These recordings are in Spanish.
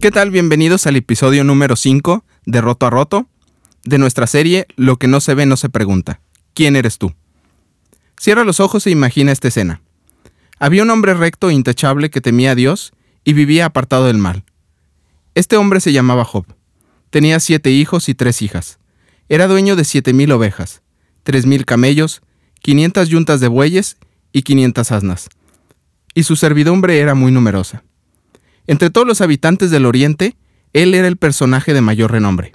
¿Qué tal? Bienvenidos al episodio número 5 de Roto a Roto, de nuestra serie Lo que no se ve no se pregunta. ¿Quién eres tú? Cierra los ojos e imagina esta escena. Había un hombre recto e intachable que temía a Dios y vivía apartado del mal. Este hombre se llamaba Job. Tenía siete hijos y tres hijas. Era dueño de siete mil ovejas, tres mil camellos, quinientas yuntas de bueyes y quinientas asnas. Y su servidumbre era muy numerosa. Entre todos los habitantes del oriente, él era el personaje de mayor renombre.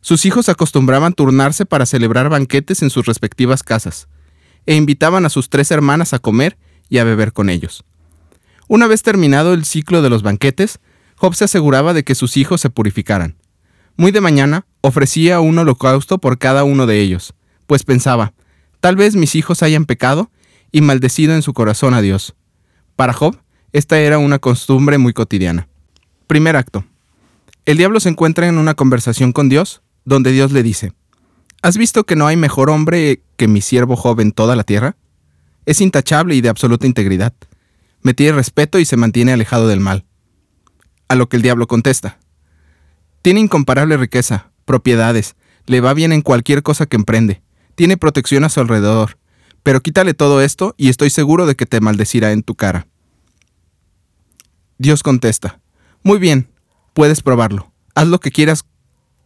Sus hijos acostumbraban turnarse para celebrar banquetes en sus respectivas casas, e invitaban a sus tres hermanas a comer y a beber con ellos. Una vez terminado el ciclo de los banquetes, Job se aseguraba de que sus hijos se purificaran. Muy de mañana ofrecía un holocausto por cada uno de ellos, pues pensaba, tal vez mis hijos hayan pecado y maldecido en su corazón a Dios. Para Job, esta era una costumbre muy cotidiana. Primer acto. El diablo se encuentra en una conversación con Dios, donde Dios le dice, ¿Has visto que no hay mejor hombre que mi siervo Job en toda la tierra? Es intachable y de absoluta integridad. Me tiene respeto y se mantiene alejado del mal. A lo que el diablo contesta, tiene incomparable riqueza, propiedades, le va bien en cualquier cosa que emprende, tiene protección a su alrededor, pero quítale todo esto y estoy seguro de que te maldecirá en tu cara. Dios contesta, muy bien, puedes probarlo, haz lo que quieras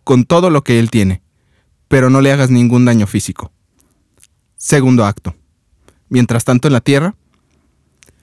con todo lo que él tiene, pero no le hagas ningún daño físico. Segundo acto. Mientras tanto en la tierra,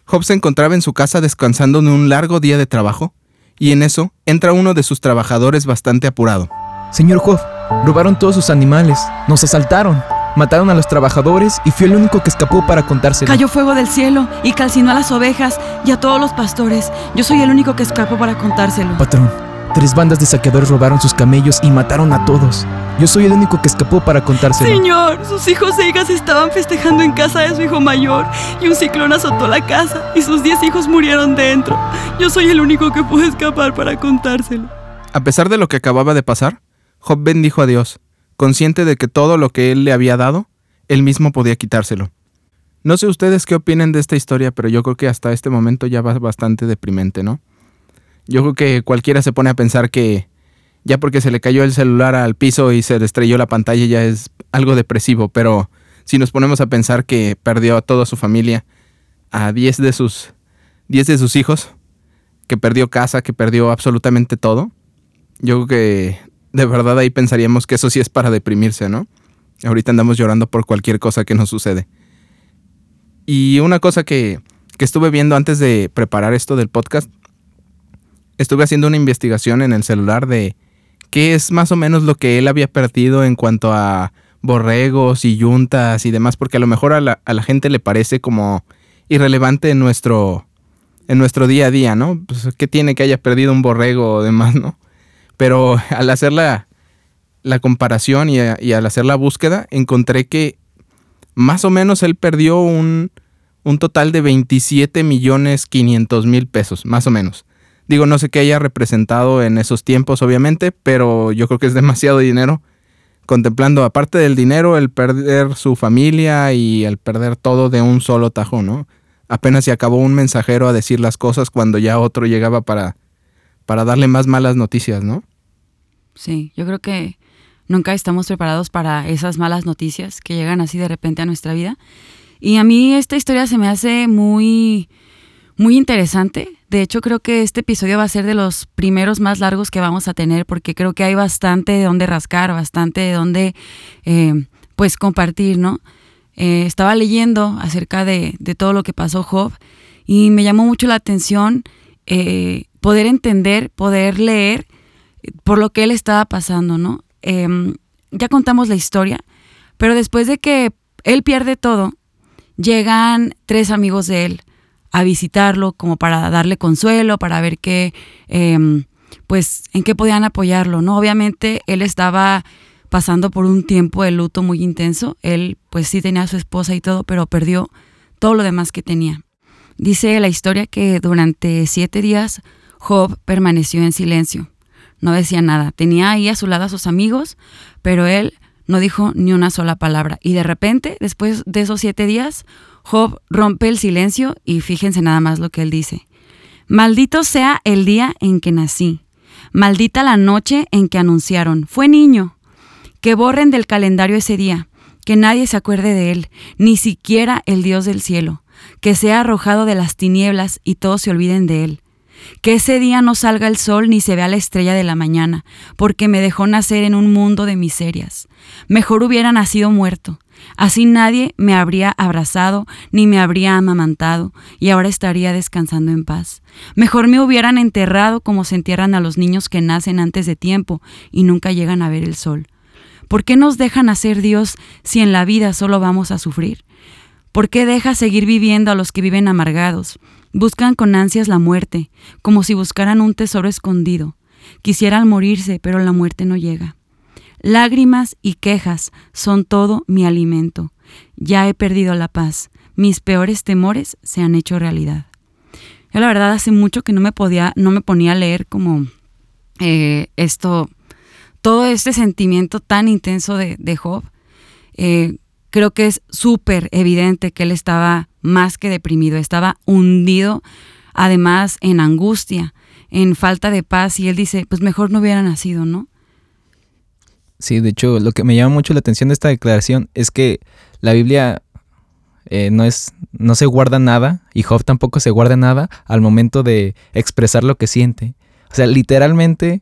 Job se encontraba en su casa descansando de un largo día de trabajo y en eso entra uno de sus trabajadores bastante apurado. Señor Job, robaron todos sus animales, nos asaltaron, mataron a los trabajadores y fui el único que escapó para contárselo. Cayó fuego del cielo y calcinó a las ovejas y a todos los pastores. Yo soy el único que escapó para contárselo. Patrón, tres bandas de saqueadores robaron sus camellos y mataron a todos. Yo soy el único que escapó para contárselo. Señor, sus hijos e hijas estaban festejando en casa de su hijo mayor y un ciclón azotó la casa y sus diez hijos murieron dentro. Yo soy el único que pude escapar para contárselo. A pesar de lo que acababa de pasar, Job bendijo a Dios, consciente de que todo lo que él le había dado, él mismo podía quitárselo. No sé ustedes qué opinen de esta historia, pero yo creo que hasta este momento ya va bastante deprimente, ¿no? Yo creo que cualquiera se pone a pensar que ya porque se le cayó el celular al piso y se le estrelló la pantalla ya es algo depresivo, pero si nos ponemos a pensar que perdió a toda su familia, a 10 de sus 10 de sus hijos, que perdió casa, que perdió absolutamente todo, yo creo que de verdad ahí pensaríamos que eso sí es para deprimirse, ¿no? Ahorita andamos llorando por cualquier cosa que nos sucede. Y una cosa que, que estuve viendo antes de preparar esto del podcast, estuve haciendo una investigación en el celular de qué es más o menos lo que él había perdido en cuanto a borregos y yuntas y demás, porque a lo mejor a la, a la gente le parece como irrelevante en nuestro, en nuestro día a día, ¿no? Pues, ¿Qué tiene que haya perdido un borrego o demás, no? Pero al hacer la, la comparación y, al hacer la búsqueda, encontré que más o menos él perdió un, un total de 27 millones 500 mil pesos, más o menos. Digo, no sé qué haya representado en esos tiempos, obviamente, pero yo creo que es demasiado dinero. Contemplando, aparte del dinero, el perder su familia y el perder todo de un solo tajo, ¿no? Apenas se acabó un mensajero a decir las cosas cuando ya otro llegaba para, para darle más malas noticias, ¿no? Sí, yo creo que nunca estamos preparados para esas malas noticias que llegan así de repente a nuestra vida. Y a mí esta historia se me hace muy, muy interesante. De hecho, creo que este episodio va a ser de los primeros más largos que vamos a tener porque creo que hay bastante de dónde rascar, bastante de dónde, eh, pues, compartir, ¿no? Eh, estaba leyendo acerca de, de, todo lo que pasó Job y me llamó mucho la atención eh, poder entender, poder leer por lo que él estaba pasando, ¿no? Em, ya contamos la historia, pero después de que él pierde todo, llegan tres amigos de él a visitarlo como para darle consuelo, para ver qué, eh, pues, en qué podían apoyarlo, ¿no? Obviamente él estaba pasando por un tiempo de luto muy intenso, él pues sí tenía a su esposa y todo, pero perdió todo lo demás que tenía. Dice la historia que durante siete días Job permaneció en silencio, no decía nada, tenía ahí a su lado a sus amigos, pero él no dijo ni una sola palabra. Y de repente, después de esos siete días, Job rompe el silencio y fíjense nada más lo que él dice. Maldito sea el día en que nací. Maldita la noche en que anunciaron, fue niño. Que borren del calendario ese día, que nadie se acuerde de él, ni siquiera el Dios del cielo, que sea arrojado de las tinieblas y todos se olviden de él. Que ese día no salga el sol ni se vea la estrella de la mañana, porque me dejó nacer en un mundo de miserias. Mejor hubiera nacido muerto. Así nadie me habría abrazado ni me habría amamantado, y ahora estaría descansando en paz. Mejor me hubieran enterrado como se entierran a los niños que nacen antes de tiempo y nunca llegan a ver el sol. ¿Por qué nos dejan hacer Dios si en la vida solo vamos a sufrir? ¿Por qué deja seguir viviendo a los que viven amargados? Buscan con ansias la muerte, como si buscaran un tesoro escondido. Quisieran morirse, pero la muerte no llega. Lágrimas y quejas son todo mi alimento. Ya he perdido la paz. Mis peores temores se han hecho realidad. Yo la verdad hace mucho que no me podía, no me ponía a leer como eh, esto, todo este sentimiento tan intenso de, Job. Eh, creo que es súper evidente que él estaba más que deprimido, estaba hundido, además en angustia, en falta de paz, y él dice, pues mejor no hubiera nacido, ¿no? Sí, de hecho, lo que me llama mucho la atención de esta declaración es que la Biblia eh, no es, no se guarda nada, y Job tampoco se guarda nada al momento de expresar lo que siente. O sea, literalmente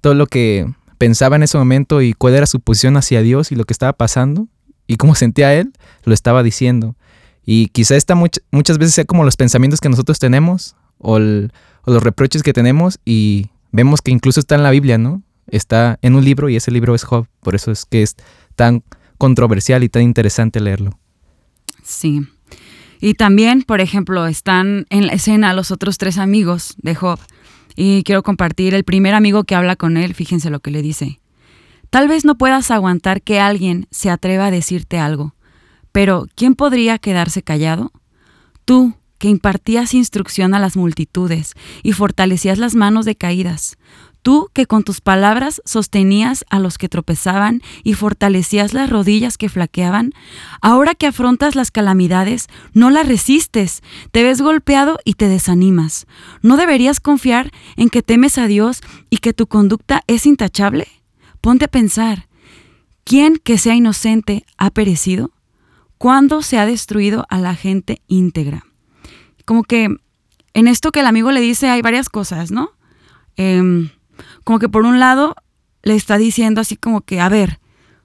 todo lo que pensaba en ese momento y cuál era su posición hacia Dios y lo que estaba pasando, y cómo sentía él, lo estaba diciendo. Y quizá esta muchas veces sea como los pensamientos que nosotros tenemos o, los reproches que tenemos y vemos que incluso está en la Biblia, ¿no? Está en un libro y ese libro es Job. Por eso es que es tan controversial y tan interesante leerlo. Sí. Y también, por ejemplo, están en la escena los otros tres amigos de Job. Y quiero compartir el primer amigo que habla con él, fíjense lo que le dice. Tal vez no puedas aguantar que alguien se atreva a decirte algo, pero ¿quién podría quedarse callado? Tú, que impartías instrucción a las multitudes y fortalecías las manos decaídas, tú que con tus palabras sostenías a los que tropezaban y fortalecías las rodillas que flaqueaban, ahora que afrontas las calamidades, no las resistes, te ves golpeado y te desanimas. ¿No deberías confiar en que temes a Dios y que tu conducta es intachable? Ponte a pensar, ¿quién que sea inocente ha perecido? ¿Cuándo se ha destruido a la gente íntegra? Como que en esto que el amigo le dice hay varias cosas, ¿no? Em, como que por un lado le está diciendo así como que, a ver,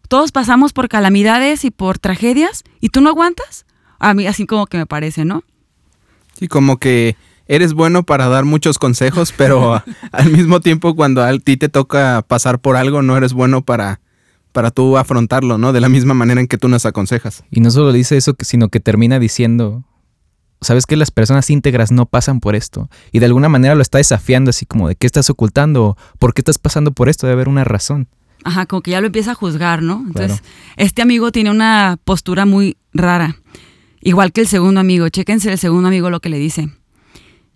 todos pasamos por calamidades y por tragedias y tú no aguantas. A mí así como que me parece, ¿no? Sí, como que eres bueno para dar muchos consejos, pero al mismo tiempo cuando a ti te toca pasar por algo, no eres bueno para, para tú afrontarlo, ¿no? De la misma manera en que tú nos aconsejas. Y no solo dice eso, sino que termina diciendo, sabes que las personas íntegras no pasan por esto. Y de alguna manera lo está desafiando así como de qué estás ocultando, por qué estás pasando por esto, debe haber una razón. Ajá, como que ya lo empieza a juzgar, ¿no? Entonces, este amigo tiene una postura muy rara. Igual que el segundo amigo. Chéquense el segundo amigo lo que le dice.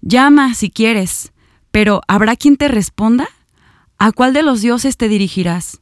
Llama si quieres, pero ¿habrá quien te responda? ¿A cuál de los dioses te dirigirás?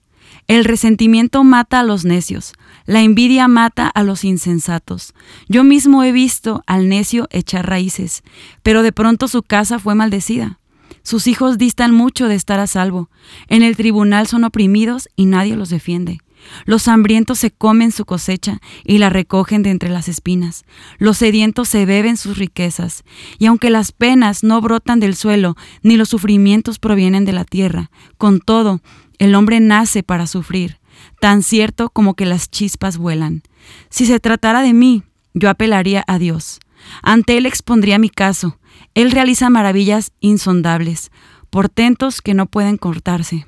El resentimiento mata a los necios, la envidia mata a los insensatos. Yo mismo he visto al necio echar raíces, pero de pronto su casa fue maldecida. Sus hijos distan mucho de estar a salvo. En el tribunal son oprimidos y nadie los defiende. Los hambrientos se comen su cosecha y la recogen de entre las espinas. Los sedientos se beben sus riquezas. Y aunque las penas no brotan del suelo, ni los sufrimientos provienen de la tierra, con todo, el hombre nace para sufrir, tan cierto como que las chispas vuelan. Si se tratara de mí, yo apelaría a Dios. Ante Él expondría mi caso. Él realiza maravillas insondables, portentos que no pueden cortarse.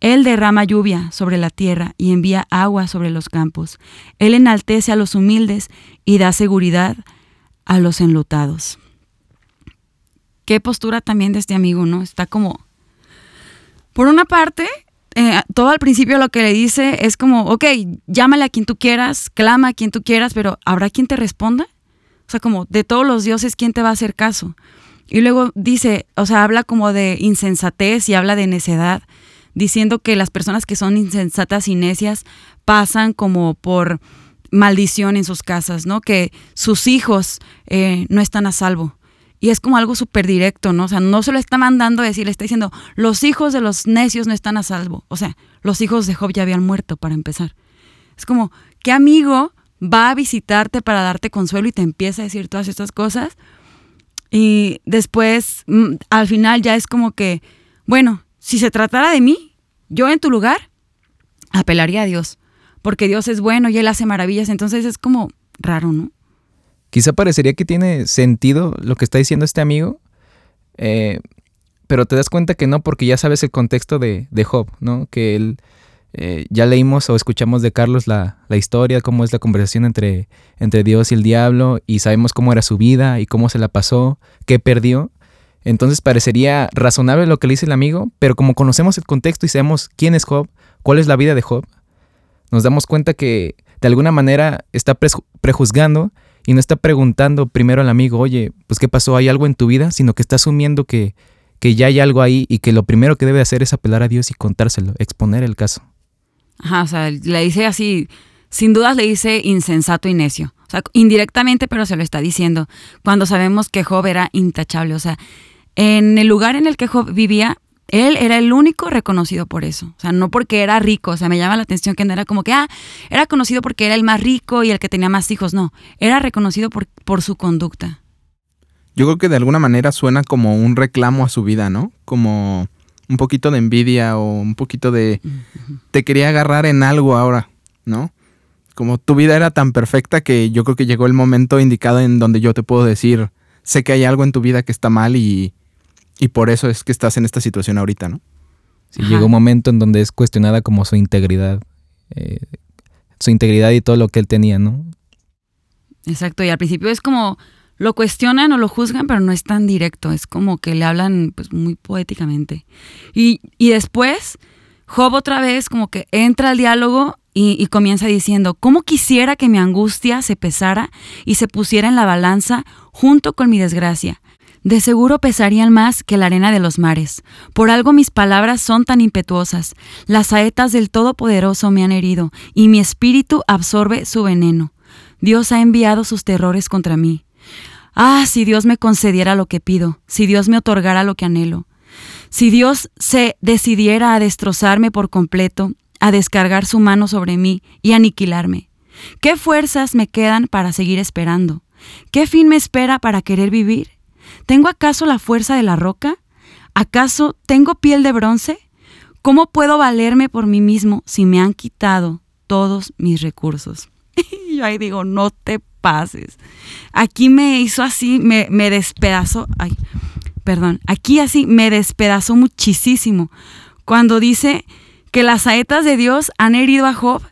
Él derrama lluvia sobre la tierra y envía agua sobre los campos. Él enaltece a los humildes y da seguridad a los enlutados. Qué postura también de este amigo, ¿no? Está como... Por una parte, eh, todo al principio lo que le dice es como, ok, llámale a quien tú quieras, clama a quien tú quieras, pero ¿habrá quien te responda? O sea, como de todos los dioses, ¿quién te va a hacer caso? Y luego dice, o sea, habla como de insensatez y habla de necedad diciendo que las personas que son insensatas y necias pasan como por maldición en sus casas, ¿no? Que sus hijos eh, no están a salvo. Y es como algo súper directo, ¿no? O sea, no se lo está mandando a decir, le está diciendo, los hijos de los necios no están a salvo. O sea, los hijos de Job ya habían muerto para empezar. Es como, ¿qué amigo va a visitarte para darte consuelo y te empieza a decir todas estas cosas? Y después, mm, al final ya es como que, bueno, si se tratara de mí, yo en tu lugar apelaría a Dios, porque Dios es bueno y Él hace maravillas, entonces es como raro, ¿no? Quizá parecería que tiene sentido lo que está diciendo este amigo, eh, pero te das cuenta que no, porque ya sabes el contexto de, Job, ¿no? Que él, eh, ya leímos o escuchamos de Carlos la, historia, cómo es la conversación entre, entre Dios y el diablo, y sabemos cómo era su vida y cómo se la pasó, qué perdió. Entonces parecería razonable lo que le dice el amigo, pero como conocemos el contexto y sabemos quién es Job, cuál es la vida de Job, nos damos cuenta que de alguna manera está prejuzgando y no está preguntando primero al amigo, oye, pues qué pasó, hay algo en tu vida, sino que está asumiendo que, que ya hay algo ahí y que lo primero que debe hacer es apelar a Dios y contárselo, exponer el caso. Ajá, o sea, le dice así, sin dudas le dice insensato y necio. O sea, indirectamente, pero se lo está diciendo. Cuando sabemos que Job era intachable. O sea, en el lugar en el que Job vivía, él era el único reconocido por eso. O sea, no porque era rico. O sea, me llama la atención que no era como que, ah, era conocido porque era el más rico y el que tenía más hijos. No, era reconocido por, por su conducta. Yo creo que de alguna manera suena como un reclamo a su vida, ¿no? Como un poquito de envidia o un poquito de... Te quería agarrar en algo ahora, ¿no? Como tu vida era tan perfecta que yo creo que llegó el momento indicado en donde yo te puedo decir, sé que hay algo en tu vida que está mal y y por eso es que estás en esta situación ahorita, ¿no? Sí, llegó un momento en donde es cuestionada como su integridad, eh, su integridad y todo lo que él tenía, ¿no? Exacto, y al principio es como lo cuestionan o lo juzgan, pero no es tan directo, es como que le hablan pues muy poéticamente. Y, y después, Job otra vez como que entra al diálogo y, y, comienza diciendo, ¿cómo quisiera que mi angustia se pesara y se pusiera en la balanza junto con mi desgracia? De seguro pesarían más que la arena de los mares. Por algo mis palabras son tan impetuosas. Las saetas del Todopoderoso me han herido, y mi espíritu absorbe su veneno. Dios ha enviado sus terrores contra mí. Ah, si Dios me concediera lo que pido, si Dios me otorgara lo que anhelo. Si Dios se decidiera a destrozarme por completo, a descargar su mano sobre mí y aniquilarme. ¿Qué fuerzas me quedan para seguir esperando? ¿Qué fin me espera para querer vivir? ¿Tengo acaso la fuerza de la roca? ¿Acaso tengo piel de bronce? ¿Cómo puedo valerme por mí mismo si me han quitado todos mis recursos? y yo ahí digo, no te pases. Aquí me hizo así, me, me despedazó. Ay, perdón. Aquí así me despedazó muchísimo. Cuando dice que las saetas de Dios han herido a Job,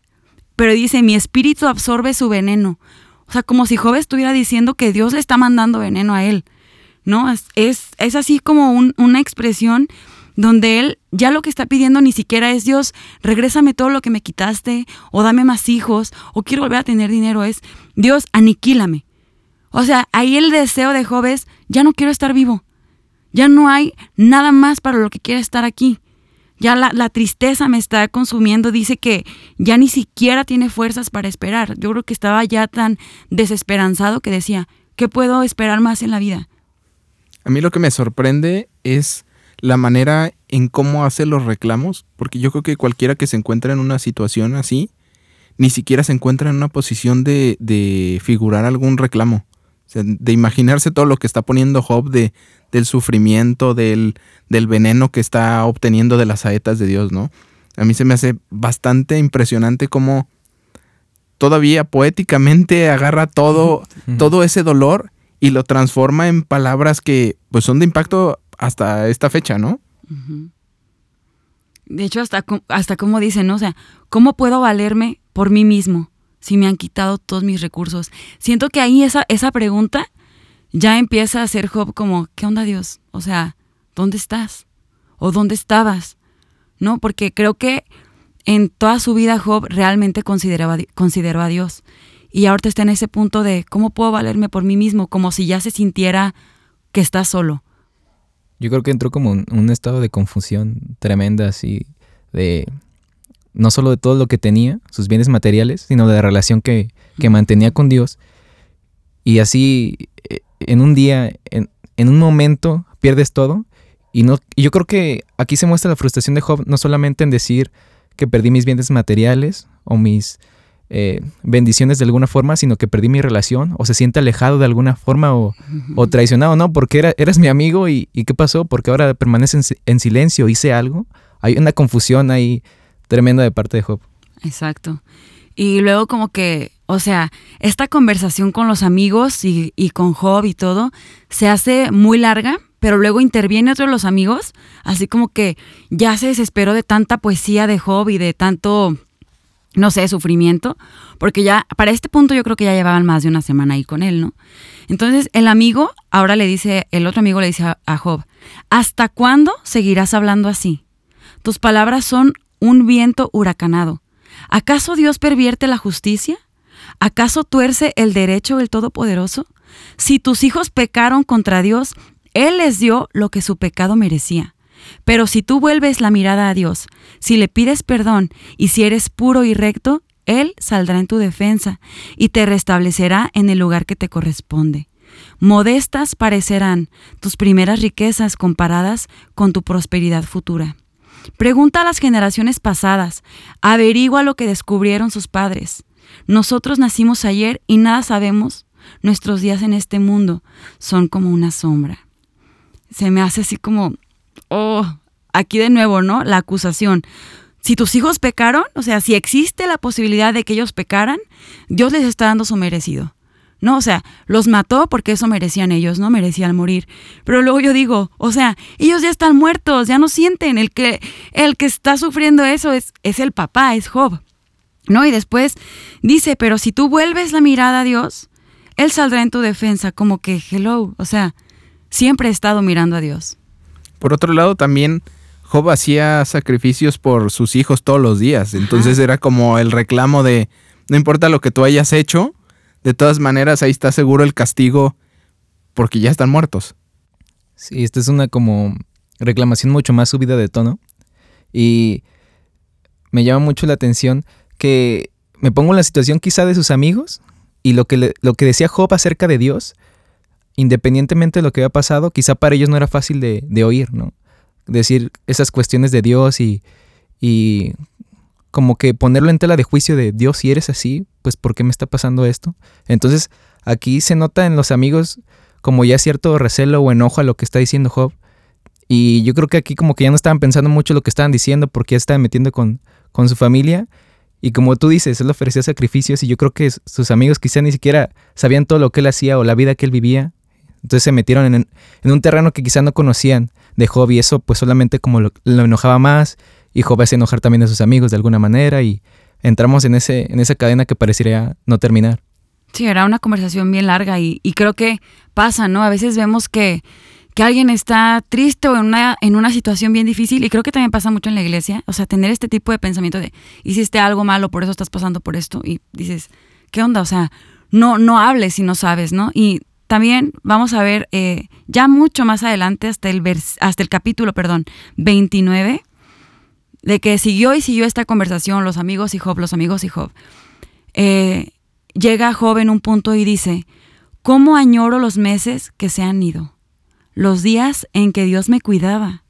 pero dice, mi espíritu absorbe su veneno. O sea, como si Job estuviera diciendo que Dios le está mandando veneno a él. ¿No? Es, es, así como una expresión donde él ya lo que está pidiendo ni siquiera es Dios, regrésame todo lo que me quitaste, o dame más hijos, o quiero volver a tener dinero, es Dios, aniquílame. O sea, ahí el deseo de Job es, ya no quiero estar vivo, ya no hay nada más para lo que quiera estar aquí. Ya la, la tristeza me está consumiendo, dice que ya ni siquiera tiene fuerzas para esperar. Yo creo que estaba ya tan desesperanzado que decía, ¿qué puedo esperar más en la vida? A mí lo que me sorprende es la manera en cómo hace los reclamos, porque yo creo que cualquiera que se encuentra en una situación así, ni siquiera se encuentra en una posición de, figurar algún reclamo. de imaginarse todo lo que está poniendo Job de, del sufrimiento, del, del veneno que está obteniendo de las saetas de Dios, ¿no? A mí se me hace bastante impresionante cómo todavía poéticamente agarra todo, todo ese dolor y lo transforma en palabras que pues son de impacto hasta esta fecha, ¿no? De hecho, hasta, hasta como dicen, ¿no? O sea, ¿cómo puedo valerme por mí mismo si me han quitado todos mis recursos? Siento que ahí esa, esa pregunta ya empieza a ser Job como, ¿qué onda Dios? O sea, ¿dónde estás? ¿O dónde estabas? ¿No? Porque creo que en toda su vida Job realmente consideraba, consideró a Dios y ahorita está en ese punto de cómo puedo valerme por mí mismo, como si ya se sintiera que está solo. Yo creo que entró como en un estado de confusión tremenda, así, de no solo de todo lo que tenía, sus bienes materiales, sino de la relación que, mantenía con Dios. Y así, eh, en un día, en un momento pierdes todo. Y, no, y yo creo que aquí se muestra la frustración de Job, no solamente en decir que perdí mis bienes materiales o mis eh, bendiciones de alguna forma, sino que perdí mi relación o se siente alejado de alguna forma o, o traicionado, ¿no? Porque era, eras mi amigo y, y ¿qué pasó? Porque ahora permaneces en, en, silencio, hice algo. Hay una confusión ahí tremenda de parte de Job. Exacto. Y luego como que, o sea, esta conversación con los amigos y, y con Job y todo se hace muy larga, pero luego interviene otro de los amigos, así como que ya se desesperó de tanta poesía de Job y de tanto no sé, sufrimiento, porque ya para este punto yo creo que ya llevaban más de una semana ahí con él, ¿no? Entonces el amigo ahora le dice, el otro amigo le dice a, Job, ¿hasta cuándo seguirás hablando así? Tus palabras son un viento huracanado. ¿Acaso Dios pervierte la justicia? ¿Acaso tuerce el derecho del Todopoderoso? Si tus hijos pecaron contra Dios, Él les dio lo que su pecado merecía. Pero si tú vuelves la mirada a Dios, si le pides perdón y si eres puro y recto, Él saldrá en tu defensa y te restablecerá en el lugar que te corresponde. Modestas parecerán tus primeras riquezas comparadas con tu prosperidad futura. Pregunta a las generaciones pasadas, averigua lo que descubrieron sus padres. Nosotros nacimos ayer y nada sabemos. Nuestros días en este mundo son como una sombra. Se me hace así como oh, aquí de nuevo, ¿no? La acusación. Si tus hijos pecaron, o sea, si existe la posibilidad de que ellos pecaran, Dios les está dando su merecido. ¿no? O sea, los mató porque eso merecían ellos, ¿no? Merecían morir. Pero luego yo digo, o sea, ellos ya están muertos, ya no sienten. El que, el que está sufriendo eso es, es el papá, es Job, ¿no? Y después dice, pero si tú vuelves la mirada a Dios, Él saldrá en tu defensa, como que, hello, o sea, siempre he estado mirando a Dios. Por otro lado, también Job hacía sacrificios por sus hijos todos los días. Entonces Ajá. era como el reclamo de, no importa lo que tú hayas hecho, de todas maneras ahí está seguro el castigo porque ya están muertos. Sí, esta es una como reclamación mucho más subida de tono. Y me llama mucho la atención que me pongo en la situación quizá de sus amigos y lo que, le, lo que decía Job acerca de Dios independientemente de lo que había pasado, quizá para ellos no era fácil de, oír, ¿no? Decir esas cuestiones de Dios y, y, como que ponerlo en tela de juicio de Dios, si eres así, pues ¿por qué me está pasando esto? Entonces aquí se nota en los amigos como ya cierto recelo o enojo a lo que está diciendo Job. Y yo creo que aquí como que ya no estaban pensando mucho lo que estaban diciendo porque ya estaban metiendo con, con su familia. Y como tú dices, él ofrecía sacrificios y yo creo que sus amigos quizá ni siquiera sabían todo lo que él hacía o la vida que él vivía. Entonces se metieron en, un terreno que quizá no conocían de Job y eso pues solamente como lo, enojaba más y Job hacía enojar también a sus amigos de alguna manera y entramos en, ese, en esa cadena que parecería no terminar. Sí, era una conversación bien larga y, y creo que pasa, ¿no? A veces vemos que, que alguien está triste o en una, en una situación bien difícil y creo que también pasa mucho en la iglesia, o sea, tener este tipo de pensamiento de hiciste algo malo, por eso estás pasando por esto y dices, ¿qué onda? O sea, no, no hables si no sabes, ¿no? Y también vamos a ver eh, ya mucho más adelante, hasta el, hasta el capítulo perdón, 29, de que siguió y siguió esta conversación, los amigos y Job, los amigos y Job. Eh, llega Job en un punto y dice, ¿cómo añoro los meses que se han ido? Los días en que Dios me cuidaba.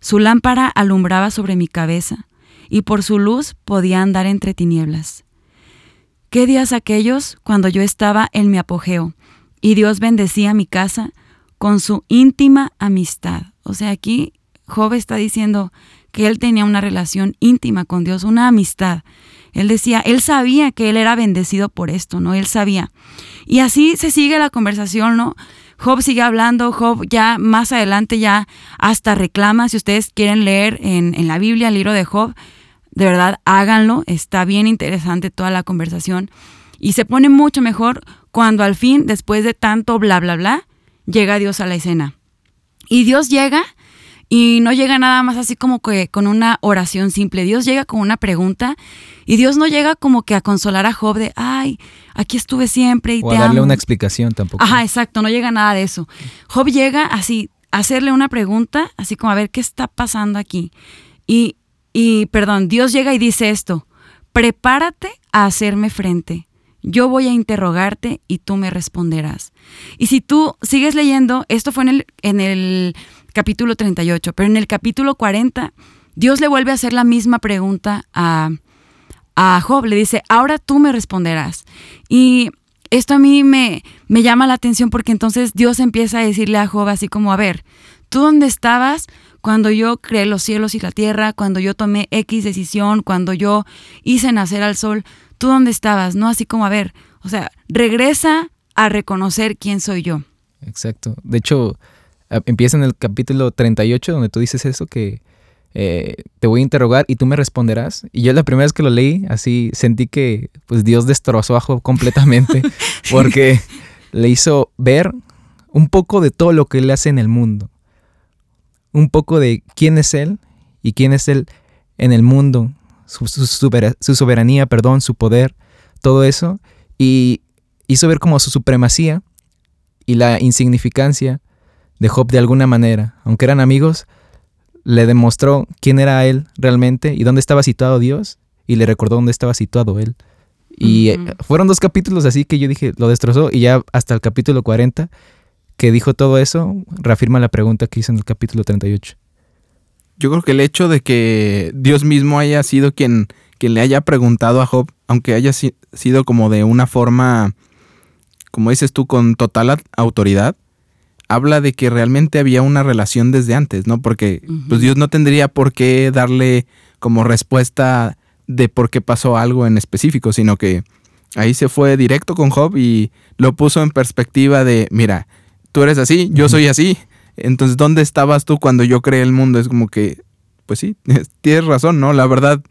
Su lámpara alumbraba sobre mi cabeza, y por su luz podía andar entre tinieblas. ¿Qué días aquellos cuando yo estaba en mi apogeo? Y Dios bendecía mi casa con su íntima amistad. O sea, aquí Job está diciendo que él tenía una relación íntima con Dios, una amistad. Él decía, él sabía que él era bendecido por esto, ¿no? Él sabía. Y así se sigue la conversación, ¿no? Job sigue hablando, Job ya más adelante ya hasta reclama, si ustedes quieren leer en, en la Biblia el libro de Job, de verdad háganlo, está bien interesante toda la conversación. Y se pone mucho mejor cuando al fin, después de tanto bla, bla, bla, llega Dios a la escena. Y Dios llega y no llega nada más así como que con una oración simple. Dios llega con una pregunta y Dios no llega como que a consolar a Job de, ay, aquí estuve siempre y o te a darle amo. una explicación tampoco. Ajá, exacto, no llega nada de eso. Job llega así, a hacerle una pregunta, así como a ver qué está pasando aquí. Y, y, perdón, Dios llega y dice esto, prepárate a hacerme frente yo voy a interrogarte y tú me responderás. Y si tú sigues leyendo, esto fue en el, en el capítulo 38, pero en el capítulo 40, Dios le vuelve a hacer la misma pregunta a, a Job. Le dice, ahora tú me responderás. Y esto a mí me, me llama la atención porque entonces Dios empieza a decirle a Job así como, a ver, ¿tú dónde estabas cuando yo creé los cielos y la tierra, cuando yo tomé X decisión, cuando yo hice nacer al sol? ¿Tú dónde estabas? ¿No? Así como, a ver, o sea, regresa a reconocer quién soy yo. Exacto. De hecho, empieza en el capítulo 38 donde tú dices eso, que eh, te voy a interrogar y tú me responderás. Y yo la primera vez que lo leí, así sentí que pues Dios destrozó a Job completamente porque le hizo ver un poco de todo lo que él hace en el mundo. Un poco de quién es él y quién es él en el mundo, su, soberanía, perdón, su poder, todo eso. Y hizo ver como su supremacía y la insignificancia de Job de alguna manera. Aunque eran amigos, le demostró quién era él realmente y dónde estaba situado Dios y le recordó dónde estaba situado él. Y eh, fueron dos capítulos así que yo dije, lo destrozó y ya hasta el capítulo 40 que dijo todo eso, reafirma la pregunta que hizo en el capítulo 38. Yo creo que el hecho de que Dios mismo haya sido quien, quien le haya preguntado a Job, aunque haya sido como de una forma, como dices tú, con total autoridad, habla de que realmente había una relación desde antes, ¿no? Porque pues Dios no tendría por qué darle como respuesta de por qué pasó algo en específico, sino que ahí se fue directo con Job y lo puso en perspectiva de, mira, tú eres así, yo soy así, entonces ¿dónde estabas tú cuando yo creé el mundo? Es como que, pues sí, tienes razón, ¿no? La verdad,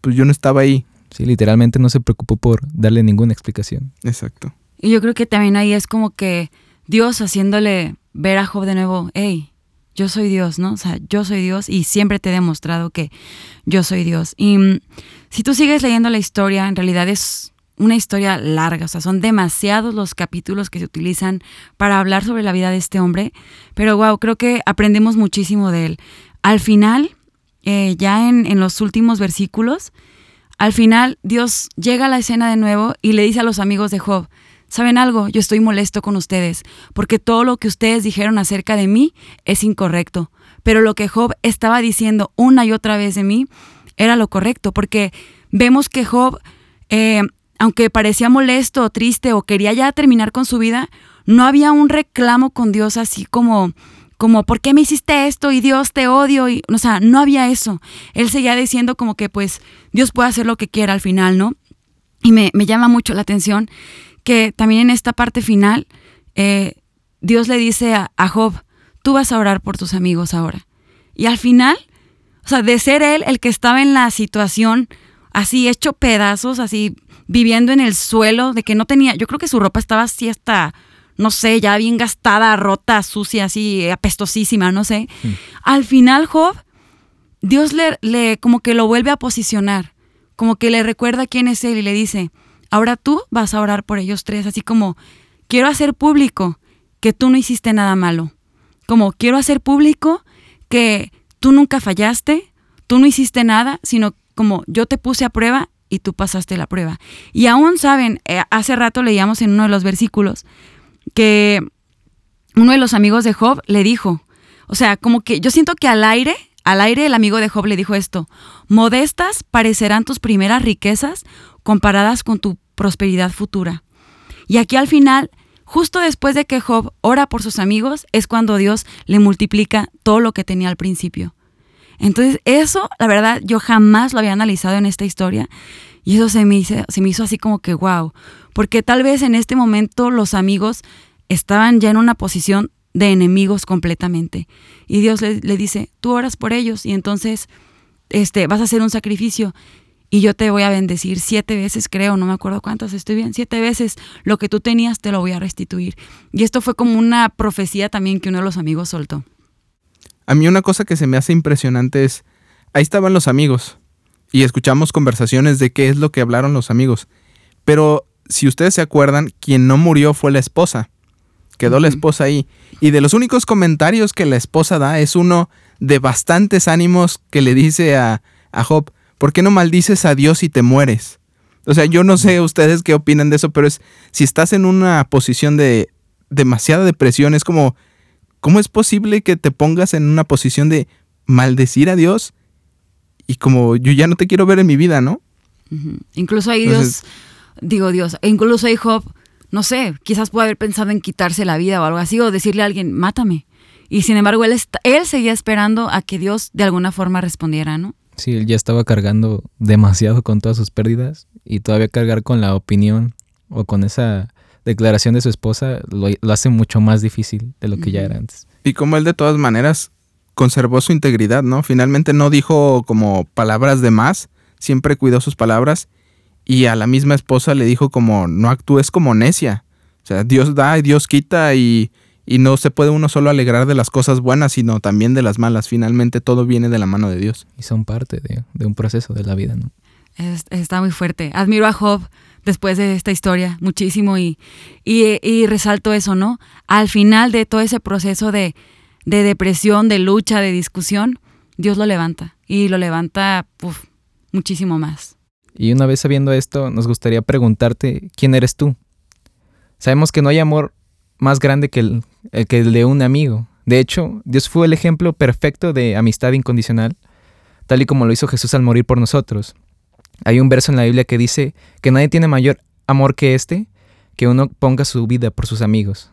pues yo no estaba ahí. Sí, literalmente no se preocupó por darle ninguna explicación. Exacto. Y yo creo que también ahí es como que Dios haciéndole ver a Job de nuevo, hey, yo soy Dios, ¿no? O sea, yo soy Dios y siempre te he demostrado que yo soy Dios. Y mm, si tú sigues leyendo la historia, en realidad es una historia larga, o sea, son demasiados los capítulos que se utilizan para hablar sobre la vida de este hombre, pero wow, creo que aprendemos muchísimo de él. Al final, eh, ya en, en los últimos versículos, al final Dios llega a la escena de nuevo y le dice a los amigos de Job, ¿Saben algo? Yo estoy molesto con ustedes, porque todo lo que ustedes dijeron acerca de mí es incorrecto. Pero lo que Job estaba diciendo una y otra vez de mí era lo correcto, porque vemos que Job, eh, aunque parecía molesto o triste o quería ya terminar con su vida, no había un reclamo con Dios así como, como, ¿por qué me hiciste esto? Y Dios te odio. Y, o sea, no había eso. Él seguía diciendo como que pues Dios puede hacer lo que quiera al final, ¿no? Y me, me llama mucho la atención que también en esta parte final, eh, Dios le dice a, Job, tú vas a orar por tus amigos ahora. Y al final, o sea, de ser él el que estaba en la situación así hecho pedazos, así viviendo en el suelo, de que no tenía, yo creo que su ropa estaba así hasta, no sé, ya bien gastada, rota, sucia, así apestosísima, no sé. Mm. Al final, Job, Dios le, le como que lo vuelve a posicionar, como que le recuerda quién es él y le dice, ahora tú vas a orar por ellos tres, así como quiero hacer público que tú no hiciste nada malo, como quiero hacer público que tú nunca fallaste, tú no hiciste nada, sino como yo te puse a prueba y tú pasaste la prueba. Y aún saben, eh, hace rato leíamos en uno de los versículos que uno de los amigos de Job le dijo, o sea, como que yo siento que al aire, al aire el amigo de Job le dijo esto, modestas parecerán tus primeras riquezas comparadas con tu prosperidad futura. Y aquí al final, justo después de que Job ora por sus amigos, es cuando Dios le multiplica todo lo que tenía al principio. Entonces, eso, la verdad, yo jamás lo había analizado en esta historia. Y eso se me, hizo, se me hizo así como que, wow. Porque tal vez en este momento los amigos estaban ya en una posición de enemigos completamente. Y Dios le, le dice, tú oras por ellos y entonces este, vas a hacer un sacrificio y yo te voy a bendecir siete veces, creo, no me acuerdo cuántas, estoy bien, siete veces lo que tú tenías te lo voy a restituir. Y esto fue como una profecía también que uno de los amigos soltó. A mí una cosa que se me hace impresionante es, ahí estaban los amigos y escuchamos conversaciones de qué es lo que hablaron los amigos. Pero si ustedes se acuerdan, quien no murió fue la esposa. Quedó la esposa ahí. Y de los únicos comentarios que la esposa da es uno de bastantes ánimos que le dice a, a Job, ¿Por qué no maldices a Dios y te mueres? O sea, yo no sé ustedes qué opinan de eso, pero es si estás en una posición de demasiada depresión, es como, ¿cómo es posible que te pongas en una posición de maldecir a Dios? Y como yo ya no te quiero ver en mi vida, ¿no? Incluso ahí Dios, digo Dios, incluso ahí Job, no sé, quizás puede haber pensado en quitarse la vida o algo así, o decirle a alguien, mátame. Y sin embargo, él, él seguía esperando a que Dios de alguna forma respondiera, ¿no? Sí, él ya estaba cargando demasiado con todas sus pérdidas y todavía cargar con la opinión o con esa declaración de su esposa lo, hace mucho más difícil de lo que ya era antes. Y como él de todas maneras conservó su integridad, ¿no? Finalmente no dijo como palabras de más, siempre cuidó sus palabras y a la misma esposa le dijo como no actúes como necia. O sea, Dios da y Dios quita y y no se puede uno solo alegrar de las cosas buenas, sino también de las malas. Finalmente todo viene de la mano de Dios. Y son parte de, un proceso de la vida, ¿no? Está muy fuerte. Admiro a Job después de esta historia muchísimo y, y, resalto eso, ¿no? Al final de todo ese proceso de, de, depresión, de lucha, de discusión, Dios lo levanta y lo levanta muchísimo más. Y una vez sabiendo esto, nos gustaría preguntarte, ¿quién eres tú? Sabemos que no hay amor más grande que el, que el de un amigo. De hecho, Dios fue el ejemplo perfecto de amistad incondicional, tal y como lo hizo Jesús al morir por nosotros. Hay un verso en la Biblia que dice que nadie tiene mayor amor que este, que uno ponga su vida por sus amigos.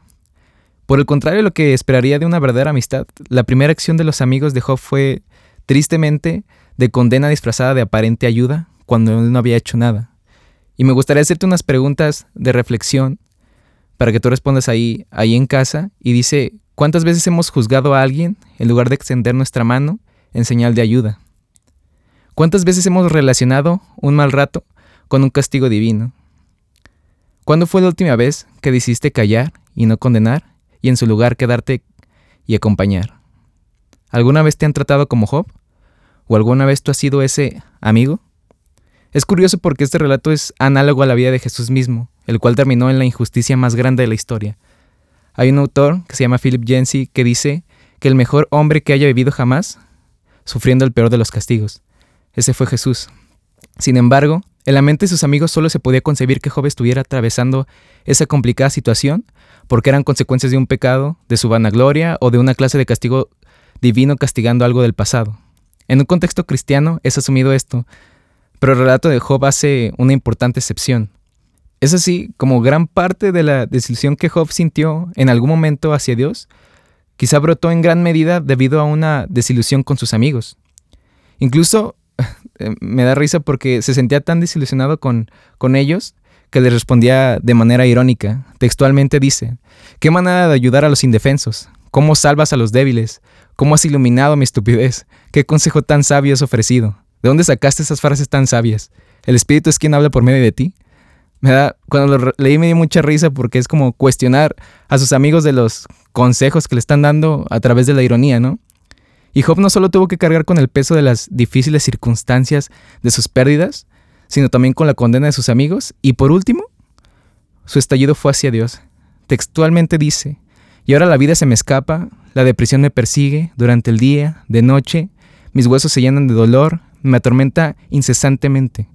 Por el contrario, lo que esperaría de una verdadera amistad, la primera acción de los amigos de Job fue, tristemente, de condena disfrazada de aparente ayuda cuando él no había hecho nada. Y me gustaría hacerte unas preguntas de reflexión para que tú respondas ahí, ahí en casa y dice, ¿cuántas veces hemos juzgado a alguien en lugar de extender nuestra mano en señal de ayuda? ¿Cuántas veces hemos relacionado un mal rato con un castigo divino? ¿Cuándo fue la última vez que decidiste callar y no condenar y en su lugar quedarte y acompañar? ¿Alguna vez te han tratado como Job? ¿O alguna vez tú has sido ese amigo? Es curioso porque este relato es análogo a la vida de Jesús mismo, el cual terminó en la injusticia más grande de la historia. Hay un autor que se llama Philip Yancey que dice que el mejor hombre que haya vivido jamás, sufriendo el peor de los castigos. Ese fue Jesús. Sin embargo, en la mente de sus amigos solo se podía concebir que Job estuviera atravesando esa complicada situación porque eran consecuencias de un pecado, de su vanagloria o de una clase de castigo divino castigando algo del pasado. En un contexto cristiano es asumido esto, pero el relato de Job hace una importante excepción. Es así como gran parte de la desilusión que Job sintió en algún momento hacia Dios, quizá brotó en gran medida debido a una desilusión con sus amigos. Incluso eh, me da risa porque se sentía tan desilusionado con, con ellos que les respondía de manera irónica. Textualmente dice, ¿qué manera de ayudar a los indefensos? ¿Cómo salvas a los débiles? ¿Cómo has iluminado mi estupidez? ¿Qué consejo tan sabio has ofrecido? ¿De dónde sacaste esas frases tan sabias? ¿El Espíritu es quien habla por medio de ti? Me da, cuando lo leí me dio mucha risa porque es como cuestionar a sus amigos de los consejos que le están dando a través de la ironía, ¿no? Y Job no solo tuvo que cargar con el peso de las difíciles circunstancias de sus pérdidas, sino también con la condena de sus amigos. Y por último, su estallido fue hacia Dios. Textualmente dice, y ahora la vida se me escapa, la depresión me persigue durante el día, de noche, mis huesos se llenan de dolor, me atormenta incesantemente.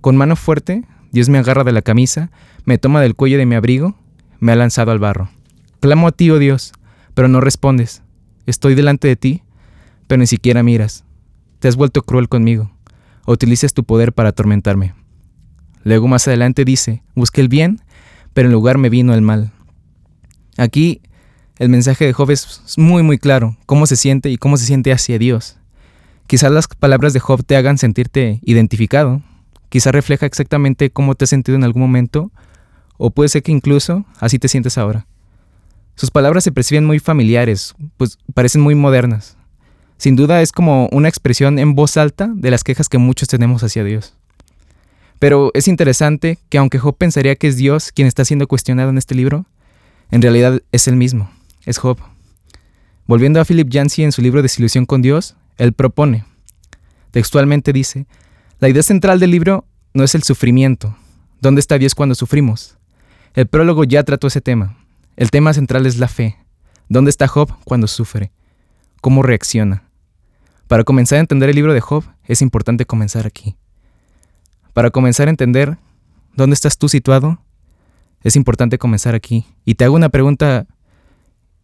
Con mano fuerte Dios me agarra de la camisa, me toma del cuello de mi abrigo, me ha lanzado al barro. Clamo a ti, oh Dios, pero no respondes. Estoy delante de ti, pero ni siquiera miras. Te has vuelto cruel conmigo. utilizas tu poder para atormentarme. Luego más adelante dice, busqué el bien, pero en lugar me vino el mal. Aquí el mensaje de Job es muy muy claro, cómo se siente y cómo se siente hacia Dios. Quizás las palabras de Job te hagan sentirte identificado, quizá refleja exactamente cómo te has sentido en algún momento, o puede ser que incluso así te sientes ahora. Sus palabras se perciben muy familiares, pues parecen muy modernas. Sin duda es como una expresión en voz alta de las quejas que muchos tenemos hacia Dios. Pero es interesante que aunque Job pensaría que es Dios quien está siendo cuestionado en este libro, en realidad es él mismo, es Job. Volviendo a Philip Yancey en su libro Desilusión con Dios, él propone, textualmente dice, la idea central del libro no es el sufrimiento. ¿Dónde está Dios cuando sufrimos? El prólogo ya trató ese tema. El tema central es la fe. ¿Dónde está Job cuando sufre? ¿Cómo reacciona? Para comenzar a entender el libro de Job es importante comenzar aquí. Para comenzar a entender ¿Dónde estás tú situado? Es importante comenzar aquí. Y te hago una pregunta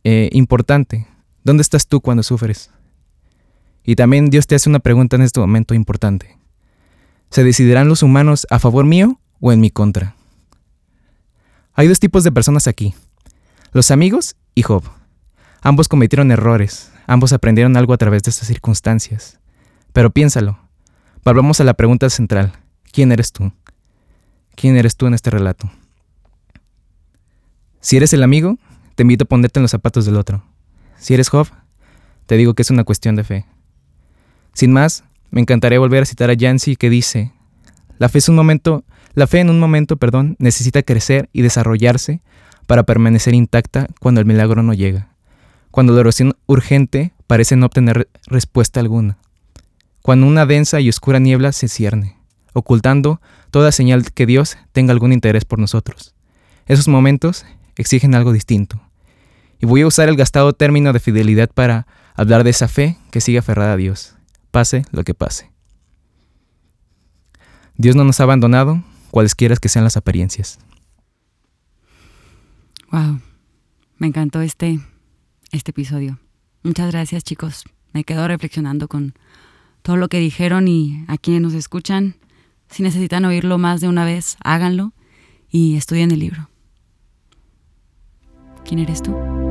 eh, importante. ¿Dónde estás tú cuando sufres? Y también Dios te hace una pregunta en este momento importante. ¿Se decidirán los humanos a favor mío o en mi contra? Hay dos tipos de personas aquí. Los amigos y Job. Ambos cometieron errores, ambos aprendieron algo a través de estas circunstancias. Pero piénsalo. Volvamos a la pregunta central. ¿Quién eres tú? ¿Quién eres tú en este relato? Si eres el amigo, te invito a ponerte en los zapatos del otro. Si eres Job, te digo que es una cuestión de fe. Sin más, me encantaría volver a citar a Yancy que dice, la fe es un momento, la fe en un momento, perdón, necesita crecer y desarrollarse para permanecer intacta cuando el milagro no llega, cuando la oración urgente parece no obtener respuesta alguna, cuando una densa y oscura niebla se cierne, ocultando toda señal que Dios tenga algún interés por nosotros. Esos momentos exigen algo distinto. Y voy a usar el gastado término de fidelidad para hablar de esa fe que sigue aferrada a Dios, pase lo que pase. Dios no nos ha abandonado, cualesquiera que sean las apariencias. Wow, me encantó este, este episodio. Muchas gracias chicos. Me quedo reflexionando con todo lo que dijeron y a quienes nos escuchan. Si necesitan oírlo más de una vez, háganlo y estudien el libro. ¿Quién eres tú?